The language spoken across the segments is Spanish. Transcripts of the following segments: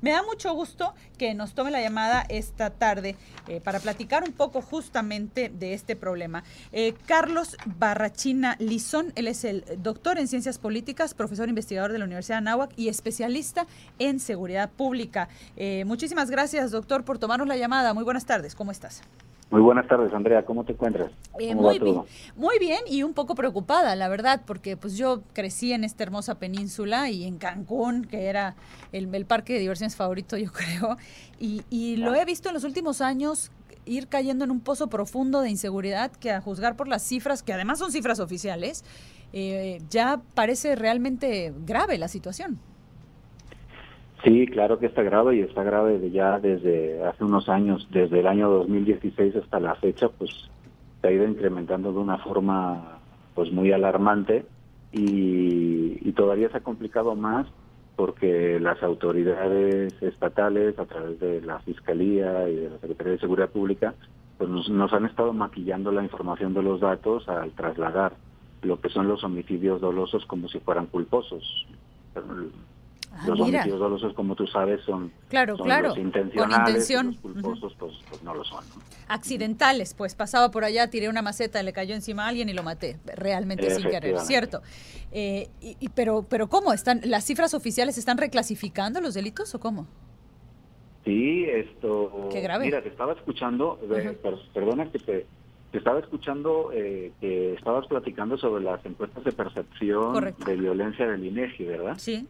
Me da mucho gusto que nos tome la llamada esta tarde eh, para platicar un poco justamente de este problema. Eh, Carlos Barrachina Lizón, él es el doctor en ciencias políticas, profesor investigador de la Universidad de Anáhuac y especialista en seguridad pública. Eh, muchísimas gracias, doctor, por tomarnos la llamada. Muy buenas tardes, ¿cómo estás? Muy buenas tardes, Andrea. ¿Cómo te encuentras? Eh, muy, bien, muy bien y un poco preocupada, la verdad, porque pues yo crecí en esta hermosa península y en Cancún, que era el, parque de diversiones favorito, yo creo, y, lo he visto en los últimos años ir cayendo en un pozo profundo de inseguridad que a juzgar por las cifras, que además son cifras oficiales, eh, ya parece realmente grave la situación. Sí, claro que está grave y está grave ya desde hace unos años, desde el año 2016 hasta la fecha, pues se ha ido incrementando de una forma pues muy alarmante y, y todavía se ha complicado más porque las autoridades estatales a través de la Fiscalía y de la Secretaría de Seguridad Pública pues nos, nos han estado maquillando la información de los datos al trasladar lo que son los homicidios dolosos como si fueran culposos Ah, los homicidios dolosos, como tú sabes, son, claro, claro. los intencionales, los culposos, pues, pues, no lo son. Accidentales, pues pasaba por allá, tiré una maceta, le cayó encima a alguien y lo maté, realmente sin querer, ¿cierto? Eh, y, pero, pero ¿cómo? están ¿Las cifras oficiales están reclasificando los delitos o cómo? Sí, esto... Qué grave. Mira, te estaba escuchando, perdona que te, te estaba escuchando eh, que estabas platicando sobre las encuestas de percepción de violencia del INEGI, ¿verdad? Sí.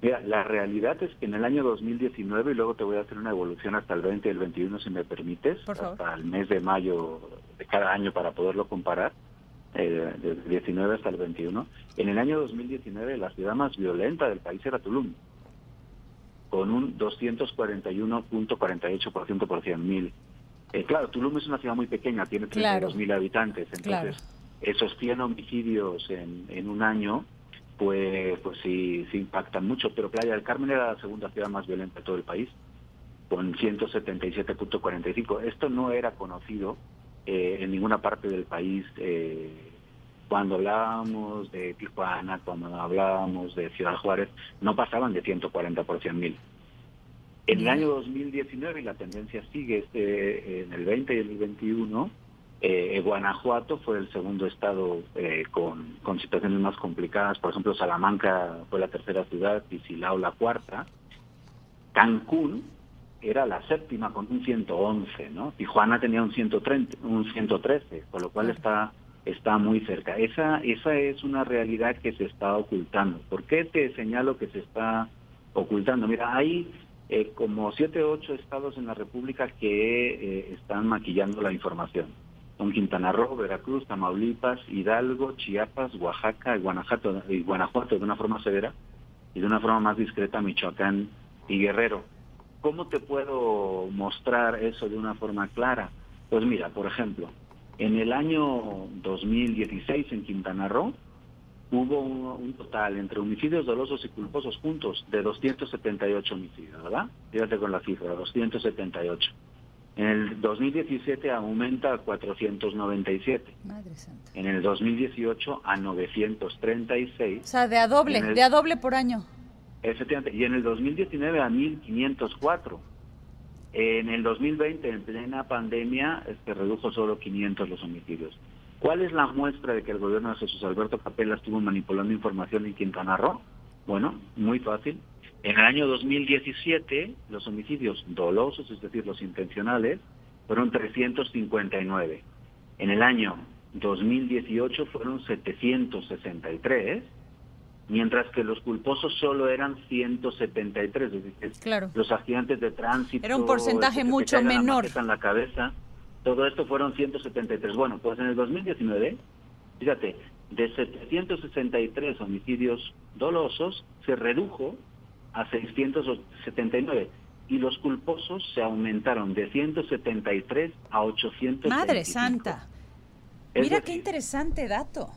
Mira, la realidad es que en el año 2019, y luego te voy a hacer una evolución hasta el 20 y el 21, si me permites, hasta el mes de mayo de cada año para poderlo comparar, eh, del 19 hasta el 21. En el año 2019, la ciudad más violenta del país era Tulum, con un 241.48% por 100 mil. Eh, claro, Tulum es una ciudad muy pequeña, tiene 32 mil habitantes, entonces esos 100 homicidios en, en un año pues, pues sí, sí impactan mucho. Pero Playa del Carmen era la segunda ciudad más violenta de todo el país, con 177.45. Esto no era conocido eh, en ninguna parte del país. Eh, cuando hablábamos de Tijuana, cuando hablábamos de Ciudad Juárez, no pasaban de 140 por 100 mil. En el año 2019, y la tendencia sigue este, en el 20 y el 21, eh, Guanajuato fue el segundo estado eh, con, con, situaciones más complicadas. Por ejemplo, Salamanca fue la tercera ciudad y Silao la cuarta. Cancún era la séptima con un 111, ¿no? Tijuana tenía un 130, un 113, con lo cual está está muy cerca. Esa esa es una realidad que se está ocultando. ¿Por qué te señalo que se está ocultando? Mira, hay eh, como siete o ocho estados en la República que eh, están maquillando la información son Quintana Roo, Veracruz, Tamaulipas, Hidalgo, Chiapas, Oaxaca y Guanajuato, y Guanajuato de una forma severa y de una forma más discreta Michoacán y Guerrero. ¿Cómo te puedo mostrar eso de una forma clara? Pues mira, por ejemplo, en el año 2016 en Quintana Roo hubo un, total entre homicidios dolosos y culposos juntos de 278 homicidios, ¿verdad? Fíjate con la cifra, 278. En el 2017 aumenta a 497. Madre santa. En el 2018 a 936. O sea, de a doble, de a doble por año. Efectivamente. Y en el 2019 a 1504. En el 2020, en plena pandemia, se redujo solo 500 los homicidios. ¿Cuál es la muestra de que el gobierno de Jesús Alberto Capella estuvo manipulando información en Quintana Roo? Bueno, muy fácil. En el año 2017, los homicidios dolosos, es decir, los intencionales, fueron 359. En el año 2018 fueron 763, mientras que los culposos solo eran 173. Es decir, claro. los accidentes de tránsito. Era un porcentaje mucho menor. en la cabeza. Todo esto fueron 173. Bueno, pues en el 2019, fíjate, de 763 homicidios dolosos se redujo a 679 y los culposos se aumentaron de 173 a 800. Madre Santa. Mira qué interesante dato.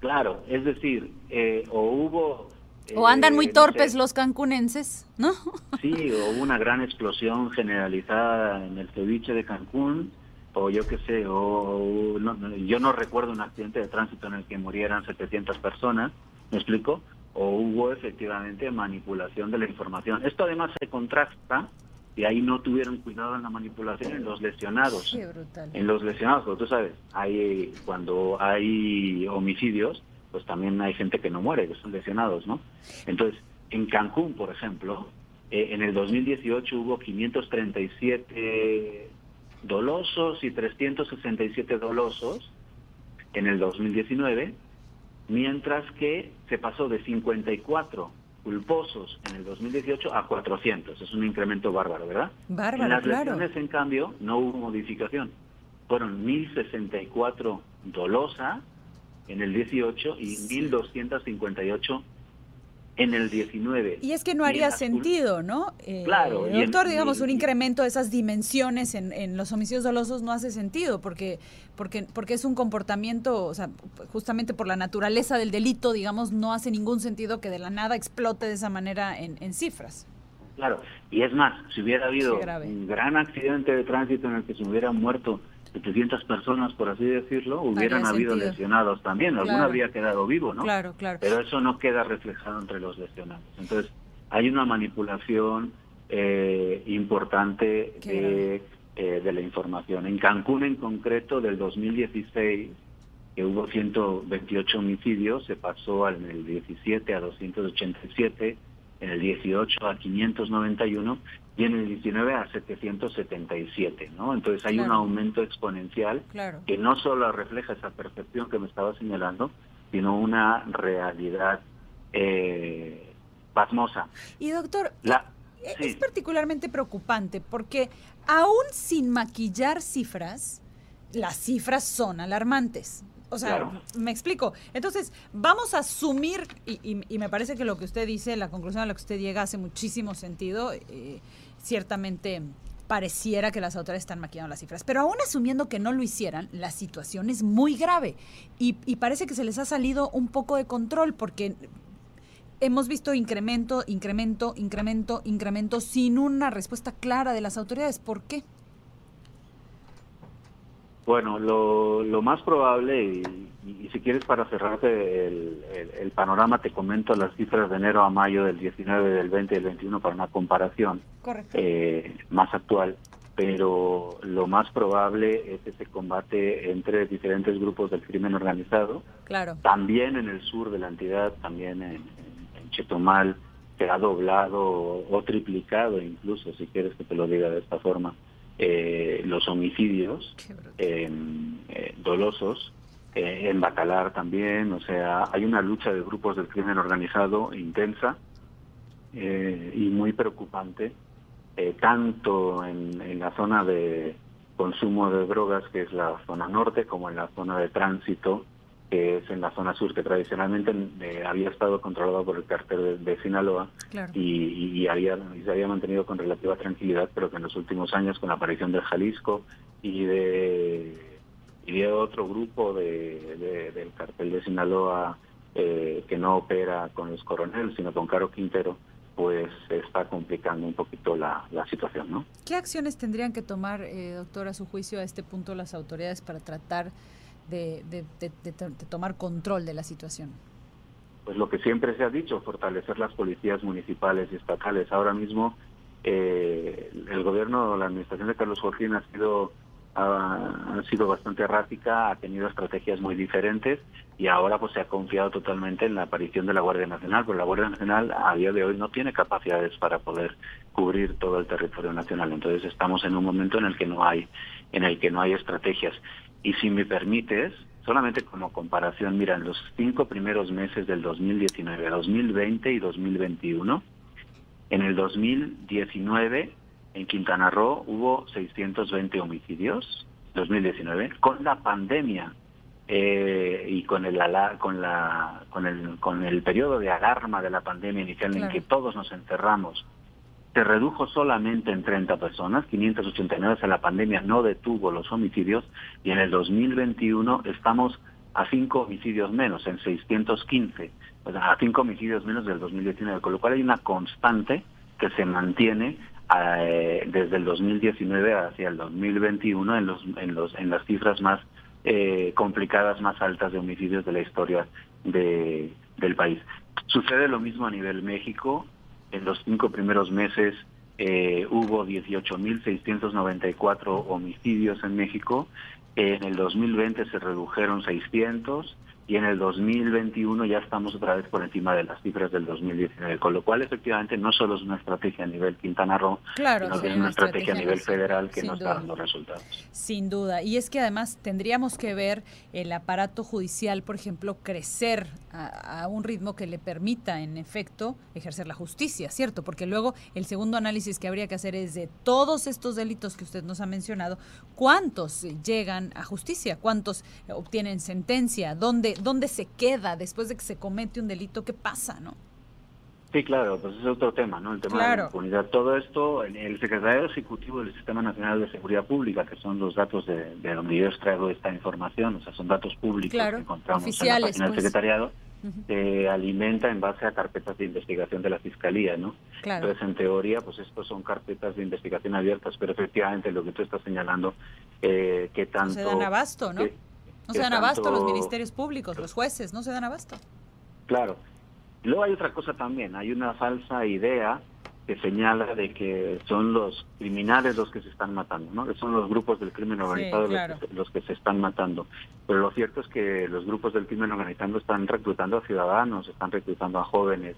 Claro, es decir, eh, o hubo... o andan muy eh, torpes los cancunenses, ¿no? Sí, o hubo una gran explosión generalizada en el ceviche de Cancún, o yo qué sé, o yo no recuerdo un accidente de tránsito en el que murieran 700 personas, ¿me explico? O hubo efectivamente manipulación de la información. Esto además se contrasta y ahí no tuvieron cuidado en la manipulación en los lesionados. En los lesionados, porque tú sabes, hay cuando hay homicidios, pues también hay gente que no muere, que son lesionados, ¿no? Entonces, en Cancún, por ejemplo, eh, en el 2018 hubo 537 dolosos y 367 dolosos en el 2019, mientras que se pasó de 54 culposos en el 2018 a 400. Es un incremento bárbaro, ¿verdad? Bárbaro, en las claro. lesiones, en cambio, no hubo modificación. Fueron 1.064 dolosa en el 18 y 1.258 en el 19. Y es que no haría sentido, ¿no? Eh, claro. Doctor, digamos, un incremento de esas dimensiones en, en, los homicidios dolosos no hace sentido, porque, porque, porque es un comportamiento, o sea, justamente por la naturaleza del delito, digamos, no hace ningún sentido que de la nada explote de esa manera en, en cifras. Claro, y es más, si hubiera habido un gran accidente de tránsito en el que se hubieran muerto 700 personas, por así decirlo, hubieran habido lesionados también. Alguno habría quedado vivo, ¿no? Claro, claro. Pero eso no queda reflejado entre los lesionados. Entonces, hay una manipulación eh, importante de, eh, de la información. En Cancún, en concreto, del 2016, que hubo 128 homicidios, se pasó en el 17 a 287 en el 18 a 591 y en el 19 a 777, ¿no? Entonces hay un aumento exponencial que no solo refleja esa percepción que me estaba señalando, sino una realidad eh, pasmosa. Y doctor, es particularmente preocupante porque aún sin maquillar cifras, las cifras son alarmantes. O sea, me explico. Entonces, vamos a asumir, y, me parece que lo que usted dice, la conclusión a la que usted llega hace muchísimo sentido. Eh, ciertamente pareciera que las autoridades están maquillando las cifras. Pero aún asumiendo que no lo hicieran, la situación es muy grave. Y, y parece que se les ha salido un poco de control porque hemos visto incremento, incremento, incremento, incremento sin una respuesta clara de las autoridades. ¿Por qué? Bueno, lo, lo más probable, y, si quieres para cerrarte el, panorama, te comento las cifras de enero a mayo del 19, del 20 y del 21 para una comparación eh, más actual. Pero lo más probable es ese combate entre diferentes grupos del crimen organizado. Claro. También en el sur de la entidad, también en, en Chetumal, que ha doblado o triplicado incluso, si quieres que te lo diga de esta forma, eh, los homicidios eh, dolosos, eh, en Bacalar también, o sea, hay una lucha de grupos del crimen organizado intensa y muy preocupante, tanto en, en, la zona de consumo de drogas, que es la zona norte, como en la zona de tránsito, que es en la zona sur, que tradicionalmente eh, había estado controlado por el cartel de, Sinaloa y, había, se había mantenido con relativa tranquilidad, pero que en los últimos años, con la aparición del Jalisco y de, y de otro grupo de, del cartel de Sinaloa eh, que no opera con los coroneles, sino con Caro Quintero, pues está complicando un poquito la, la situación, ¿no? ¿Qué acciones tendrían que tomar, eh, doctor, a su juicio, a este punto las autoridades para tratar de, de, tomar control de la situación? Pues lo que siempre se ha dicho, fortalecer las policías municipales y estatales. Ahora mismo eh, el gobierno, la administración de Carlos Joaquín ha sido ha, sido bastante errática, ha tenido estrategias muy diferentes y ahora pues se ha confiado totalmente en la aparición de la Guardia Nacional, pero la Guardia Nacional a día de hoy no tiene capacidades para poder cubrir todo el territorio nacional. Entonces estamos en un momento en el que no hay en el que no hay estrategias y si me permites, solamente como comparación, mira, en los cinco primeros meses del 2019, 2020 y 2021, en el 2019 en Quintana Roo hubo 620 homicidios, 2019, con la pandemia eh, y con el con la con el con el periodo de alarma de la pandemia inicial en que todos nos encerramos se redujo solamente en 30 personas, 589, o la pandemia no detuvo los homicidios y en el 2021 estamos a 5 homicidios menos, en 615, o sea, a 5 homicidios menos del 2019, con lo cual hay una constante que se mantiene eh, desde el 2019 hacia el 2021 en, los, en, los, en las cifras más eh, complicadas, más altas de homicidios de la historia de, del país. Sucede lo mismo a nivel México. En los cinco primeros meses eh, hubo 18.694 homicidios en México. En el 2020 se redujeron 600 y en el 2021 ya estamos otra vez por encima de las cifras del 2019, con lo cual efectivamente no solo es una estrategia a nivel Quintana Roo, sino que es una, estrategia, a nivel federal que no está dando resultados. Sin duda, y es que además tendríamos que ver el aparato judicial, por ejemplo, crecer a, un ritmo que le permita, en efecto, ejercer la justicia, ¿cierto? Porque luego el segundo análisis que habría que hacer es de todos estos delitos que usted nos ha mencionado, ¿cuántos llegan a justicia? ¿Cuántos obtienen sentencia? ¿Dónde, dónde se queda después de que se comete un delito? ¿Qué pasa, no? Sí, claro, pues es otro tema, ¿no? El tema de la impunidad. Todo esto, el secretario ejecutivo del Sistema Nacional de Seguridad Pública, que son los datos de, donde yo extraigo esta información, o sea, son datos públicos que encontramos en la página del pues. secretariado, se alimenta en base a carpetas de investigación de la Fiscalía, ¿no? Entonces, en teoría, pues estos son carpetas de investigación abiertas, pero efectivamente lo que tú estás señalando, eh, que tanto... Se dan abasto, ¿no? No se dan abasto los ministerios públicos, los jueces, no se dan abasto. Claro, Luego hay otra cosa también, hay una falsa idea que señala de que son los criminales los que se están matando, ¿no? Que son los grupos del crimen organizado los, que, se están matando. Pero lo cierto es que los grupos del crimen organizado están reclutando a ciudadanos, están reclutando a jóvenes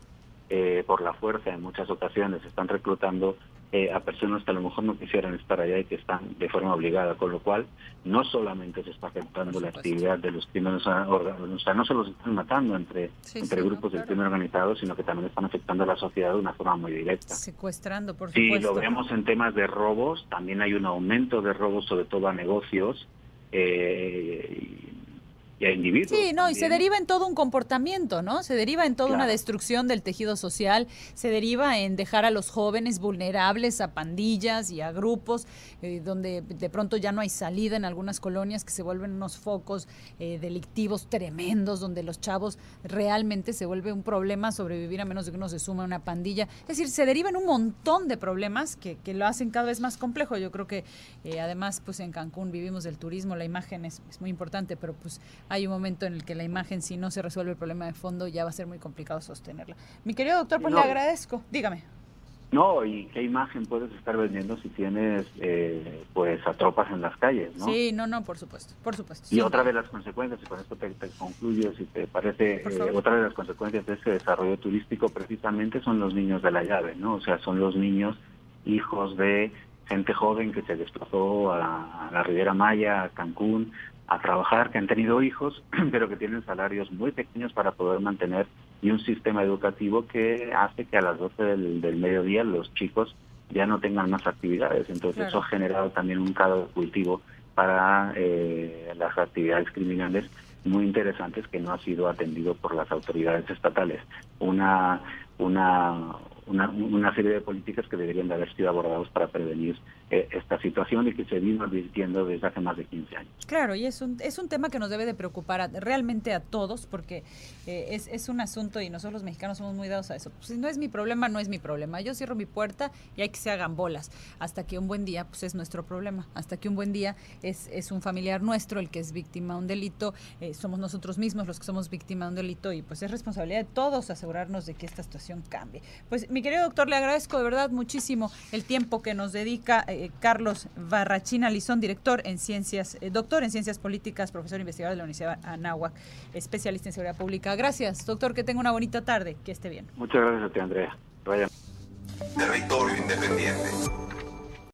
eh, por la fuerza en muchas ocasiones, están reclutando eh, a personas que a lo mejor no quisieran estar allá y que están de forma obligada, con lo cual no solamente se está afectando la actividad de los crímenes organizados, o sea, no solo se están matando entre, entre grupos del crimen organizado, sino que también están afectando a la sociedad de una forma muy directa. Secuestrando, por supuesto. Si lo vemos en temas de robos, también hay un aumento de robos, sobre todo a negocios, eh, Sí, no, y se deriva en todo un comportamiento, ¿no? Se deriva en toda una destrucción del tejido social, se deriva en dejar a los jóvenes vulnerables a pandillas y a grupos, eh, donde de pronto ya no hay salida en algunas colonias que se vuelven unos focos eh, delictivos tremendos, donde los chavos realmente se vuelve un problema sobrevivir a menos de que uno se suma a una pandilla. Es decir, se derivan un montón de problemas que, que lo hacen cada vez más complejo. Yo creo que eh, además, pues en Cancún vivimos del turismo, la imagen es, es muy importante, pero pues hay un momento en el que la imagen, si no se resuelve el problema de fondo, ya va a ser muy complicado sostenerla. Mi querido doctor, pues le agradezco. Dígame. No, y qué imagen puedes estar vendiendo si tienes eh, pues a tropas en las calles, ¿no? Sí, no, no, por supuesto, por supuesto. Y otra de las consecuencias, y con esto te, concluyo, si te parece, eh, otra de las consecuencias de ese desarrollo turístico precisamente son los niños de la llave, ¿no? O sea, son los niños hijos de gente joven que se desplazó a, a la Riviera Maya, a Cancún, a trabajar, que han tenido hijos, pero que tienen salarios muy pequeños para poder mantener y un sistema educativo que hace que a las 12 del, mediodía los chicos ya no tengan más actividades. Entonces eso ha generado también un caldo de cultivo para eh, las actividades criminales muy interesantes que no ha sido atendido por las autoridades estatales. Una, una, una, una, serie de políticas que deberían de haber sido abordados para prevenir eh, esta situación y que se vino advirtiendo desde hace más de 15 años. Claro, y es un, es un tema que nos debe de preocupar realmente a todos porque eh, es, es, un asunto y nosotros los mexicanos somos muy dados a eso. Pues, si no es mi problema, no es mi problema. Yo cierro mi puerta y hay que se hagan bolas hasta que un buen día pues es nuestro problema, hasta que un buen día es, es un familiar nuestro el que es víctima de un delito, eh, somos nosotros mismos los que somos víctima de un delito y pues es responsabilidad de todos asegurarnos de que esta situación cambie. Pues mi querido doctor, le agradezco de verdad muchísimo el tiempo que nos dedica eh, Carlos Barrachina Lizón, director en ciencias, eh, doctor en ciencias políticas, profesor investigador de la Universidad Anáhuac, especialista en seguridad pública. Gracias, doctor, que tenga una bonita tarde, que esté bien. Muchas gracias a ti, Andrea. Territorio Independiente.